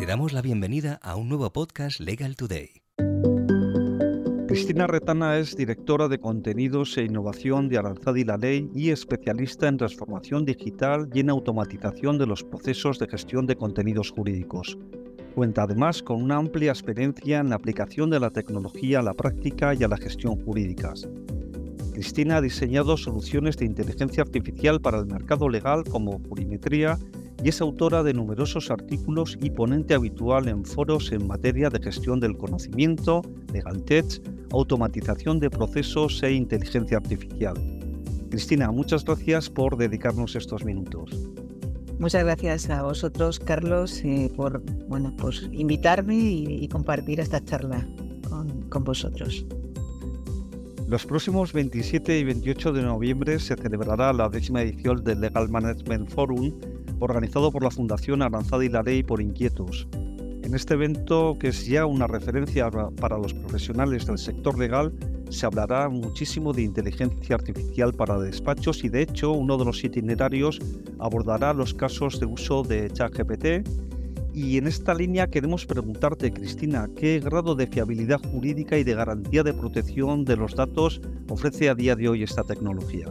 Te damos la bienvenida a un nuevo podcast Legal Today. Cristina Retana es directora de contenidos e innovación de Aranzadi la Ley y especialista en transformación digital y en automatización de los procesos de gestión de contenidos jurídicos. Cuenta además con una amplia experiencia en la aplicación de la tecnología a la práctica y a la gestión jurídicas. Cristina ha diseñado soluciones de inteligencia artificial para el mercado legal como Purimetría y es autora de numerosos artículos y ponente habitual en foros en materia de gestión del conocimiento, legal tech, automatización de procesos e inteligencia artificial. Cristina, muchas gracias por dedicarnos estos minutos. Muchas gracias a vosotros, Carlos, eh, por bueno, pues invitarme y, compartir esta charla con, con vosotros. Los próximos 27 y 28 de noviembre se celebrará la décima edición del Legal Management Forum, organizado por la Fundación Aranzada y la Ley por Inquietos. En este evento, que es ya una referencia para los profesionales del sector legal, se hablará muchísimo de inteligencia artificial para despachos y de hecho uno de los itinerarios abordará los casos de uso de ChatGPT. Y en esta línea queremos preguntarte, Cristina, ¿qué grado de fiabilidad jurídica y de garantía de protección de los datos ofrece a día de hoy esta tecnología?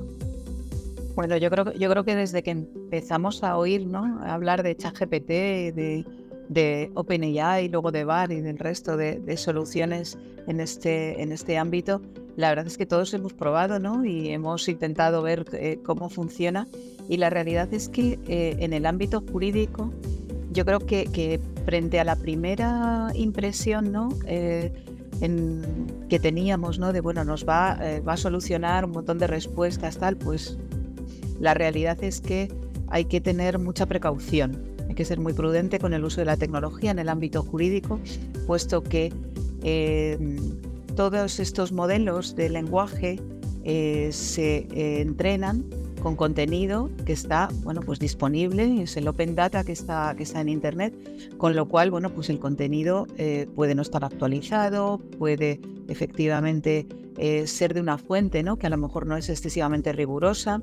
Bueno, yo creo, yo creo que desde que empezamos a oír, ¿no? A hablar de ChatGPT, de, de OpenAI y luego de VAR y del resto de, soluciones en este, en este ámbito, la verdad es que todos hemos probado ¿no? y hemos intentado ver eh, cómo funciona. Y la realidad es que eh, en el ámbito jurídico, yo creo que, que frente a la primera impresión ¿no? Eh, en, que teníamos, ¿no? de bueno, nos va, va a solucionar un montón de respuestas, tal, pues la realidad es que hay que tener mucha precaución, hay que ser muy prudente con el uso de la tecnología en el ámbito jurídico, puesto que em, todos estos modelos de lenguaje eh, se eh, entrenan con contenido que está bueno, pues disponible, es el open data que está, que está en internet, con lo cual bueno, pues el contenido eh, puede no estar actualizado, puede efectivamente ser de una fuente ¿no? que a lo mejor no es excesivamente rigurosa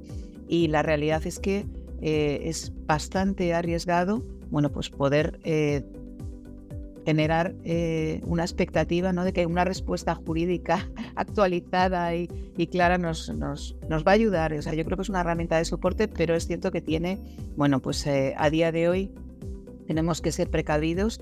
y la realidad es que eh, es bastante arriesgado, bueno, pues poder eh, generar eh, una expectativa ¿no? de que una respuesta jurídica actualizada y, clara nos, nos, nos, va a ayudar. O sea, yo creo que es una herramienta de soporte, pero es cierto que tiene, bueno, pues a día de hoy tenemos que ser precavidos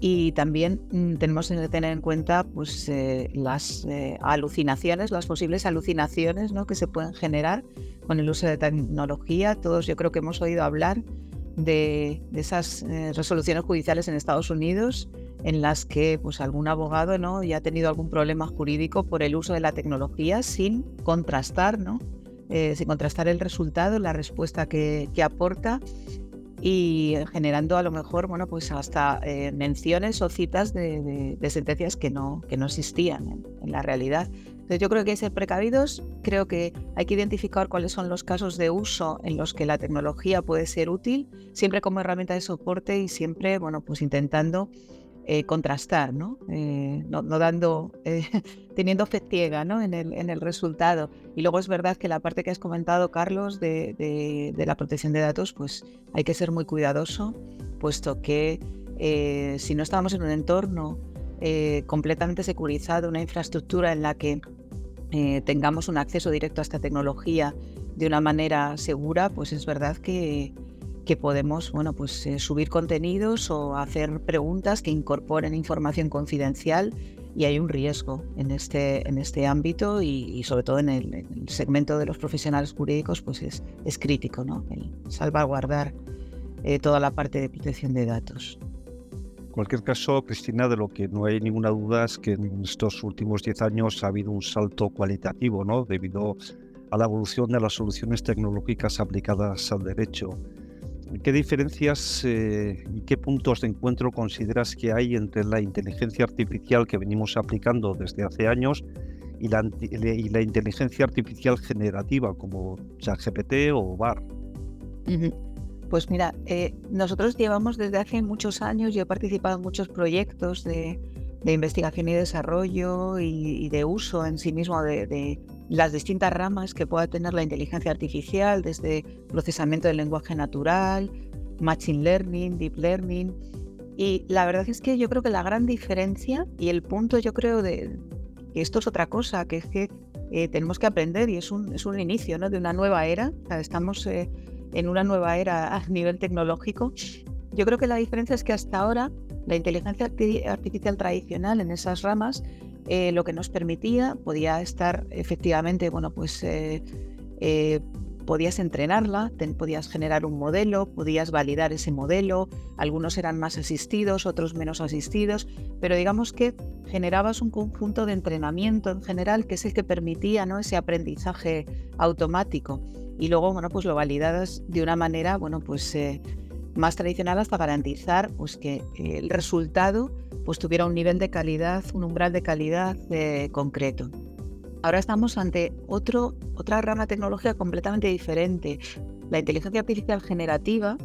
y también mm, tenemos que tener en cuenta pues, las alucinaciones, las posibles alucinaciones ¿no? que se pueden generar con el uso de tecnología. Todos yo creo que hemos oído hablar de, esas eh, resoluciones judiciales en Estados Unidos en las que pues, algún abogado ¿no? ya ha tenido algún problema jurídico por el uso de la tecnología sin contrastar, ¿no? Eh, sin contrastar el resultado, la respuesta que, que, aporta y generando a lo mejor bueno, pues hasta eh, menciones o citas de, sentencias que no, que no existían en la realidad. Entonces yo creo que hay que ser precavidos, creo que hay que identificar cuáles son los casos de uso en los que la tecnología puede ser útil, siempre como herramienta de soporte y siempre, bueno, pues intentando eh, contrastar, ¿no? Eh, no, dando, eh, teniendo fe ciega ¿no? en, el, en el resultado. Y luego es verdad que la parte que has comentado, Carlos, de, de, la protección de datos, pues hay que ser muy cuidadoso, puesto que si no estamos en un entorno completamente securizado, una infraestructura en la que eh, tengamos un acceso directo a esta tecnología de una manera segura, pues es verdad que, que podemos bueno, pues, eh, subir contenidos o hacer preguntas que incorporen información confidencial y hay un riesgo en este, en este ámbito y, sobre todo en el, segmento de los profesionales jurídicos pues es, es crítico, ¿no? el salvaguardar eh, toda la parte de protección de datos cualquier caso, Cristina, de lo que no hay ninguna duda es que en estos últimos 10 años ha habido un salto cualitativo, ¿no? Debido a la evolución de las soluciones tecnológicas aplicadas al derecho. ¿Qué diferencias eh, y qué puntos de encuentro consideras que hay entre la inteligencia artificial que venimos aplicando desde hace años y la, inteligencia artificial generativa como ChatGPT o VAR? Pues mira, eh, nosotros llevamos desde hace muchos años, yo he participado en muchos proyectos de, investigación y desarrollo y, de uso en sí mismo de, las distintas ramas que pueda tener la inteligencia artificial, desde procesamiento del lenguaje natural, machine learning, deep learning. Y la verdad es que yo creo que la gran diferencia y el punto yo creo de que esto es otra cosa, que es que eh, tenemos que aprender y es un, es un inicio ¿no? de una nueva era. estamos eh, en una nueva era a nivel tecnológico. Yo creo que la diferencia es que hasta ahora la inteligencia artificial tradicional en esas ramas eh, lo que nos permitía podía estar efectivamente, bueno, pues podías entrenarla, podías generar un modelo, podías validar ese modelo, algunos eran más asistidos, otros menos asistidos, pero digamos que generabas un conjunto de entrenamiento en general que es el que permitía ¿no? ese aprendizaje automático y luego bueno, pues lo validabas de una manera bueno, pues, eh, más tradicional hasta garantizar pues, que el resultado pues, tuviera un nivel de calidad, un umbral de calidad eh, concreto. Ahora estamos ante otro, otra rama tecnológica completamente diferente. La inteligencia artificial generativa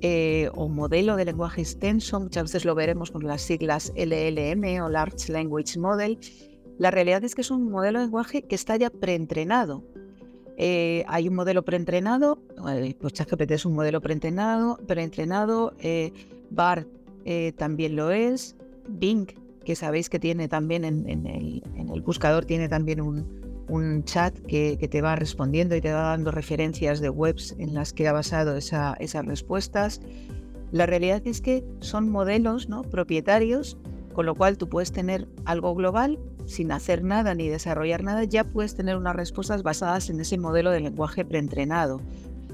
eh, o modelo de lenguaje extenso, muchas veces lo veremos con las siglas LLM o Large Language Model. La realidad es que es un modelo de lenguaje que está ya preentrenado. Eh, hay un modelo preentrenado, eh, pues ChatGPT es un modelo preentrenado, preentrenado eh, BART también lo es, Bing que sabéis que tiene también en, el, buscador, tiene también un, chat que, te va respondiendo y te va dando referencias de webs en las que ha basado esas respuestas. La realidad es que son modelos ¿no? propietarios, con lo cual tú puedes tener algo global sin hacer nada ni desarrollar nada, ya puedes tener unas respuestas basadas en ese modelo de lenguaje preentrenado.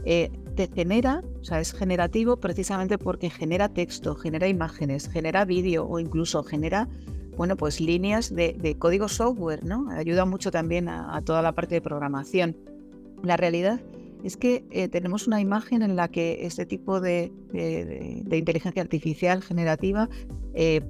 Eh, te genera, o sea, es generativo precisamente porque genera texto, genera imágenes, genera vídeo o incluso genera, bueno, pues líneas de, código software, ¿no? Ayuda mucho también a, toda la parte de programación. La realidad es que eh, tenemos una imagen en la que este tipo de, inteligencia artificial generativa eh,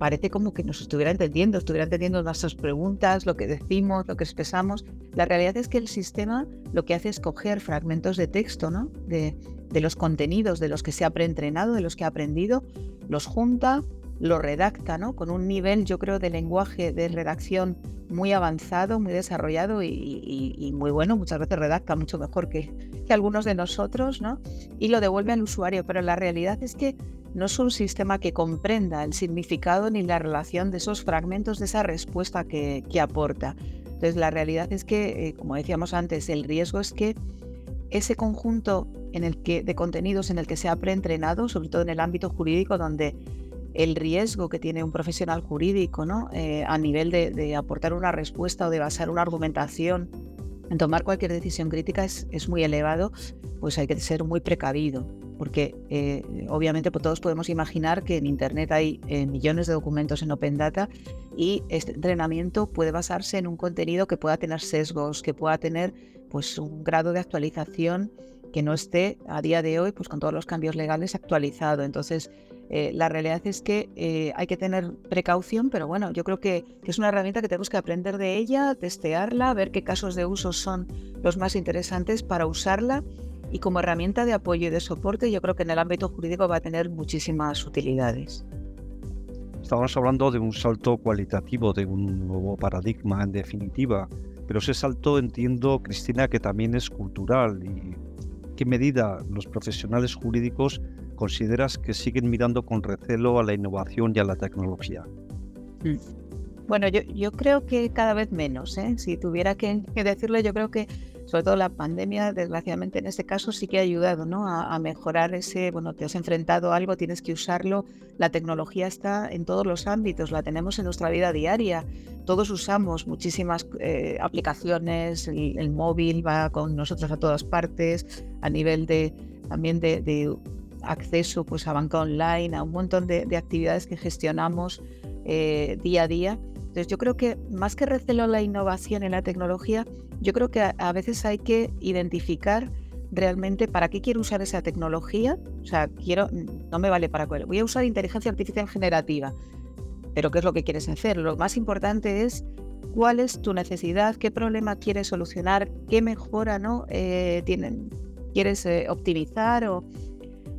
parece como que nos estuviera entendiendo, estuviera entendiendo nuestras preguntas, lo que decimos, lo que expresamos. La realidad es que el sistema lo que hace es coger fragmentos de texto, ¿no? De, los contenidos de los que se ha preentrenado, de los que ha aprendido, los junta, lo redacta, ¿no? Con un nivel, yo creo, de lenguaje de redacción muy avanzado, muy desarrollado y, muy bueno. Muchas veces redacta mucho mejor que, que algunos de nosotros, ¿no? Y lo devuelve al usuario. Pero la realidad es que no es un sistema que comprenda el significado ni la relación de esos fragmentos de esa respuesta que, aporta. Entonces, la realidad es que, eh, como decíamos antes, el riesgo es que ese conjunto que, de contenidos en el que se ha preentrenado, sobre todo en el ámbito jurídico, donde el riesgo que tiene un profesional jurídico ¿no? Eh, a nivel de, aportar una respuesta o de basar una argumentación en tomar cualquier decisión crítica es, es muy elevado, pues hay que ser muy precavido porque eh, obviamente pues, todos podemos imaginar que en Internet hay eh, millones de documentos en Open Data y este entrenamiento puede basarse en un contenido que pueda tener sesgos, que pueda tener pues, un grado de actualización que no esté a día de hoy pues, con todos los cambios legales actualizado. Entonces, eh, la realidad es que hay que tener precaución, pero bueno, yo creo que, que, es una herramienta que tenemos que aprender de ella, testearla, ver qué casos de uso son los más interesantes para usarla y como herramienta de apoyo y de soporte yo creo que en el ámbito jurídico va a tener muchísimas utilidades. Estamos hablando de un salto cualitativo, de un nuevo paradigma en definitiva, pero ese salto entiendo, Cristina, que también es cultural y qué medida los profesionales jurídicos consideras que siguen mirando con recelo a la innovación y a la tecnología. Mm. Bueno, yo, yo creo que cada vez menos. ¿eh? Si tuviera que, que decirlo, yo creo que sobre todo la pandemia, desgraciadamente en este caso sí que ha ayudado ¿no? a, mejorar ese, bueno, te has enfrentado a algo, tienes que usarlo, la tecnología está en todos los ámbitos, la tenemos en nuestra vida diaria, todos usamos muchísimas eh, aplicaciones, el, móvil va con nosotros a todas partes, a nivel de también de, acceso pues, a banca online, a un montón de, actividades que gestionamos eh, día a día. Entonces yo creo que más que recelo la innovación en la tecnología, yo creo que a, veces hay que identificar realmente para qué quiero usar esa tecnología. O sea, quiero, no me vale para cuál. Voy a usar inteligencia artificial generativa. Pero ¿qué es lo que quieres hacer? Lo más importante es cuál es tu necesidad, qué problema quieres solucionar, qué mejora ¿no? Eh, tienen, quieres eh, optimizar o,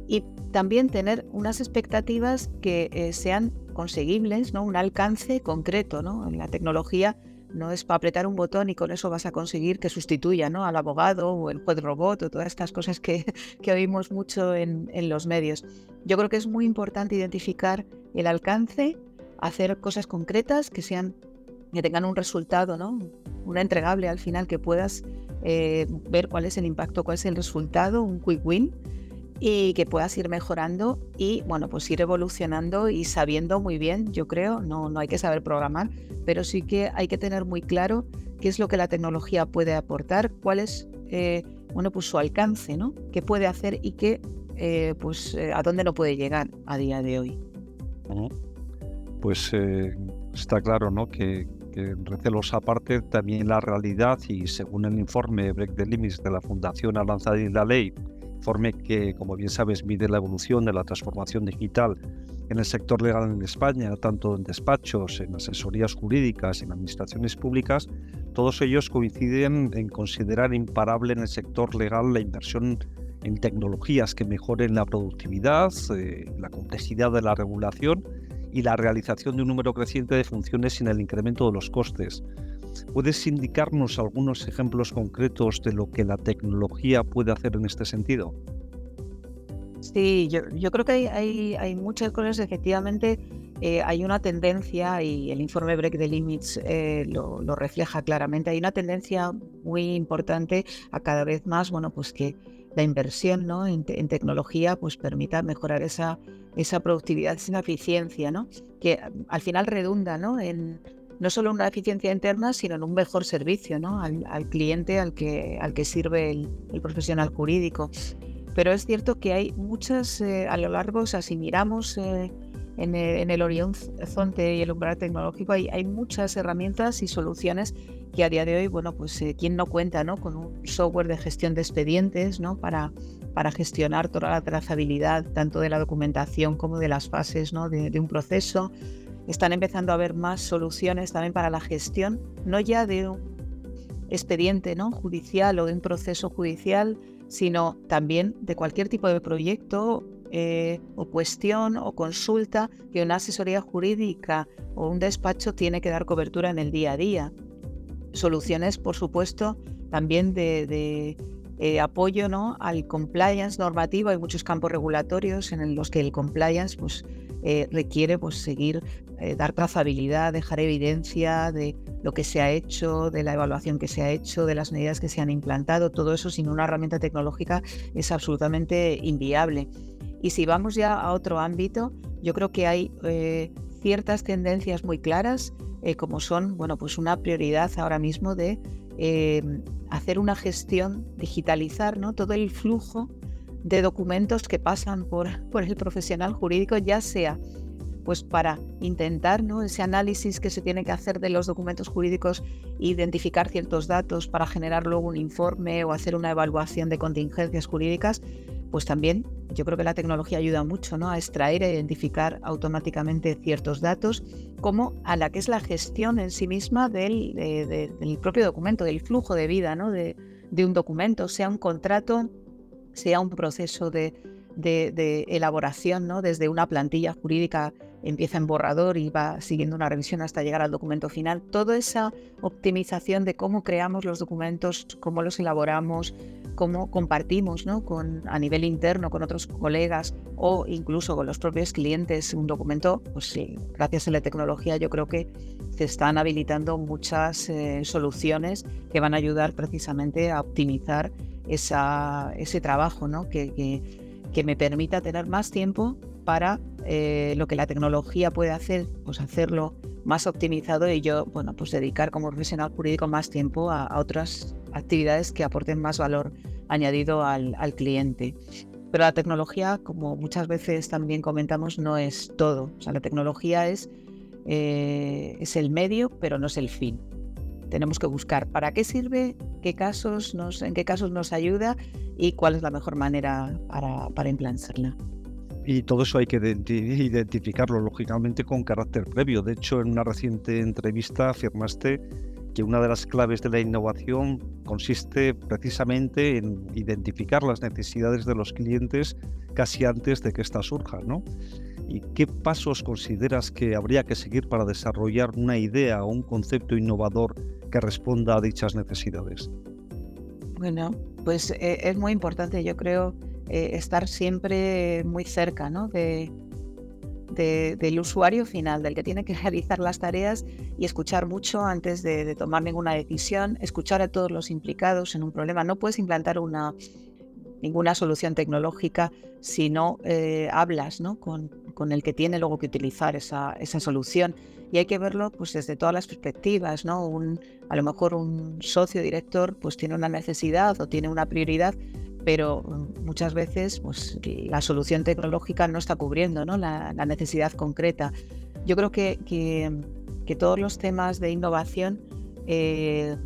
y también tener unas expectativas que eh, sean conseguibles, ¿no? un alcance concreto. ¿no? En la tecnología no es para apretar un botón y con eso vas a conseguir que sustituya ¿no? al abogado o el juez robot o todas estas cosas que, que oímos mucho en, en, los medios. Yo creo que es muy importante identificar el alcance, hacer cosas concretas que sean que tengan un resultado, ¿no? una entregable al final que puedas eh, ver cuál es el impacto, cuál es el resultado, un quick win y que puedas ir mejorando y bueno, pues ir evolucionando y sabiendo muy bien, yo creo, no, no hay que saber programar, pero sí que hay que tener muy claro qué es lo que la tecnología puede aportar, cuál es eh, bueno, pues su alcance, ¿no? qué puede hacer y qué, eh, pues, a dónde no puede llegar a día de hoy. Pues está claro ¿no? que, que recelos aparte, también la realidad y según el informe Break the Limits de la Fundación Avanzada y la Ley, informe que, como bien sabes, mide la evolución de la transformación digital en el sector legal en España, tanto en despachos, en asesorías jurídicas, en administraciones públicas, todos ellos coinciden en considerar imparable en el sector legal la inversión en tecnologías que mejoren la productividad, eh, la complejidad de la regulación y la realización de un número creciente de funciones sin el incremento de los costes. ¿Puedes indicarnos algunos ejemplos concretos de lo que la tecnología puede hacer en este sentido? Sí, yo, creo que hay, muchas cosas, efectivamente, eh, hay una tendencia, y el informe Break the Limits eh, lo, refleja claramente, hay una tendencia muy importante a cada vez más, bueno, pues que la inversión ¿no? en, tecnología pues permita mejorar esa, esa productividad, esa eficiencia, ¿no? que al final redunda ¿no? en no solo una eficiencia interna, sino en un mejor servicio ¿no? al, cliente al que, al que sirve el, profesional jurídico. Pero es cierto que hay muchas, eh, a lo largo, o sea, si miramos eh, en, el, en, el, horizonte y el umbral tecnológico, hay, hay muchas herramientas y soluciones que a día de hoy, bueno, pues eh, quién no cuenta ¿no? con un software de gestión de expedientes ¿no? para, para gestionar toda la trazabilidad, tanto de la documentación como de las fases ¿no? de, un proceso. Están empezando a haber más soluciones también para la gestión, no ya de un expediente ¿no? judicial o de un proceso judicial, sino también de cualquier tipo de proyecto eh, o cuestión o consulta que una asesoría jurídica o un despacho tiene que dar cobertura en el día a día soluciones, por supuesto, también de, eh, apoyo ¿no? al compliance normativo. Hay muchos campos regulatorios en los que el compliance pues, eh, requiere pues, seguir, eh, dar trazabilidad, dejar evidencia de lo que se ha hecho, de la evaluación que se ha hecho, de las medidas que se han implantado. Todo eso sin una herramienta tecnológica es absolutamente inviable. Y si vamos ya a otro ámbito, yo creo que hay ciertas tendencias muy claras como son, bueno, pues una prioridad ahora mismo de eh, hacer una gestión, digitalizar ¿no? todo el flujo de documentos que pasan por, por el profesional jurídico, ya sea pues para intentar ¿no? ese análisis que se tiene que hacer de los documentos jurídicos, identificar ciertos datos para generar luego un informe o hacer una evaluación de contingencias jurídicas, pues también yo creo que la tecnología ayuda mucho ¿no? a extraer e identificar automáticamente ciertos datos, como a la que es la gestión en sí misma del, del propio documento, del flujo de vida ¿no? de, de un documento, sea un contrato, sea un proceso de, elaboración, ¿no? desde una plantilla jurídica empieza en borrador y va siguiendo una revisión hasta llegar al documento final. Toda esa optimización de cómo creamos los documentos, cómo los elaboramos, cómo compartimos ¿no? con, a nivel interno con otros colegas o incluso con los propios clientes un documento, pues sí, gracias a la tecnología yo creo que se están habilitando muchas eh, soluciones que van a ayudar precisamente a optimizar esa, ese trabajo ¿no? que, que me permita tener más tiempo para eh, lo que la tecnología puede hacer, pues hacerlo más optimizado y yo, bueno, pues dedicar como profesional jurídico más tiempo a, otras actividades que aporten más valor añadido al, cliente. Pero la tecnología, como muchas veces también comentamos, no es todo. O sea, la tecnología es, eh, es el medio, pero no es el fin. Tenemos que buscar para qué sirve, qué casos nos, en qué casos nos ayuda y cuál es la mejor manera para, para implantarla. Y todo eso hay que identificarlo, lógicamente, con carácter previo. De hecho, en una reciente entrevista afirmaste que una de las claves de la innovación consiste precisamente en identificar las necesidades de los clientes casi antes de que éstas surjan, ¿no? ¿Y qué pasos consideras que habría que seguir para desarrollar una idea o un concepto innovador que responda a dichas necesidades? Bueno, pues eh, es muy importante, yo creo, eh, estar siempre muy cerca ¿no? de, del usuario final, del que tiene que realizar las tareas y escuchar mucho antes de, tomar ninguna decisión, escuchar a todos los implicados en un problema. No puedes implantar una, ninguna solución tecnológica si no eh, hablas ¿no? Con, con, el que tiene luego que utilizar esa, esa, solución. Y hay que verlo pues, desde todas las perspectivas. ¿no? A lo mejor un socio director pues, tiene una necesidad o tiene una prioridad pero mm, muchas veces pues, la solución tecnológica no está cubriendo ¿no? La, necesidad concreta. Yo creo que, que, todos los temas de innovación, eh,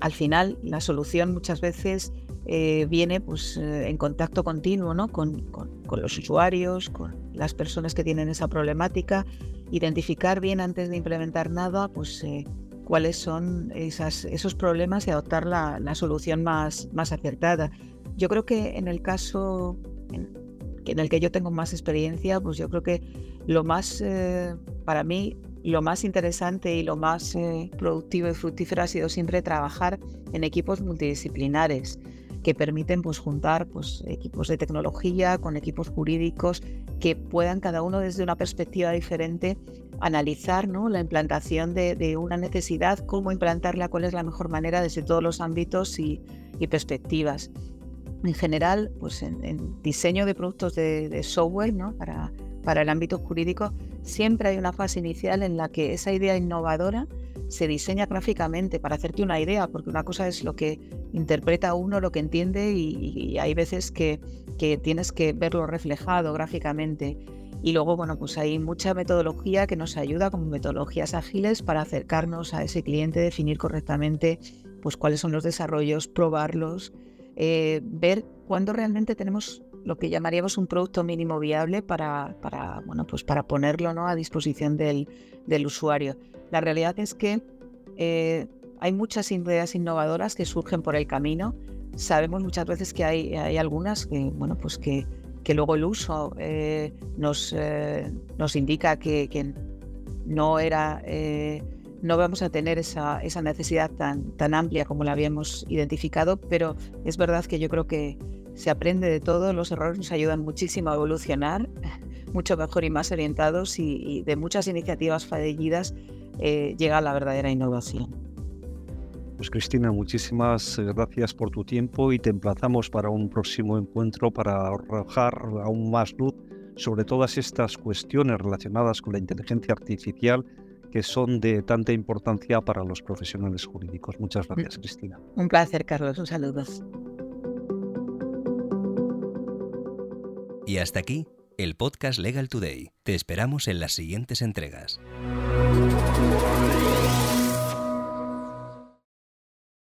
al final la solución muchas veces eh, viene pues, eh, en contacto continuo ¿no? con, con, los usuarios, con las personas que tienen esa problemática, identificar bien antes de implementar nada pues, cuáles son esas, esos problemas y adoptar la, la solución más, más acertada. Yo creo que en el caso en, el que yo tengo más experiencia, pues yo creo que lo más, eh, para mí, lo más interesante y lo más eh, productivo y fructífero ha sido siempre trabajar en equipos multidisciplinares que permiten pues, juntar pues, equipos de tecnología con equipos jurídicos que puedan cada uno desde una perspectiva diferente analizar ¿no? la implantación de, una necesidad, cómo implantarla, cuál es la mejor manera desde todos los ámbitos y perspectivas en general, pues en, diseño de productos de, software ¿no? para, para el ámbito jurídico, siempre hay una fase inicial en la que esa idea innovadora se diseña gráficamente para hacerte una idea, porque una cosa es lo que interpreta uno, lo que entiende, y, hay veces que, que, tienes que verlo reflejado gráficamente. Y luego, bueno, pues hay mucha metodología que nos ayuda como metodologías ágiles para acercarnos a ese cliente, definir correctamente pues cuáles son los desarrollos, probarlos, eh, ver cuándo realmente tenemos lo que llamaríamos un producto mínimo viable para, bueno, pues para ponerlo ¿no? a disposición del, del, usuario. La realidad es que eh, hay muchas ideas innovadoras que surgen por el camino. Sabemos muchas veces que hay, hay algunas que, bueno, pues que, que luego el uso eh, nos, nos indica que no era no vamos a tener esa, esa necesidad tan, tan amplia como la habíamos identificado, pero es verdad que yo creo que se aprende de todo, los errores nos ayudan muchísimo a evolucionar, mucho mejor y más orientados y, de muchas iniciativas fallidas eh, llega la verdadera innovación. Pues Cristina, muchísimas gracias por tu tiempo y te emplazamos para un próximo encuentro para arrojar aún más luz sobre todas estas cuestiones relacionadas con la inteligencia artificial que son de tanta importancia para los profesionales jurídicos. Muchas mm. gracias, Cristina. Un placer, Carlos. Un saludo. Y hasta aquí el podcast Legal Today. Te esperamos en las siguientes entregas.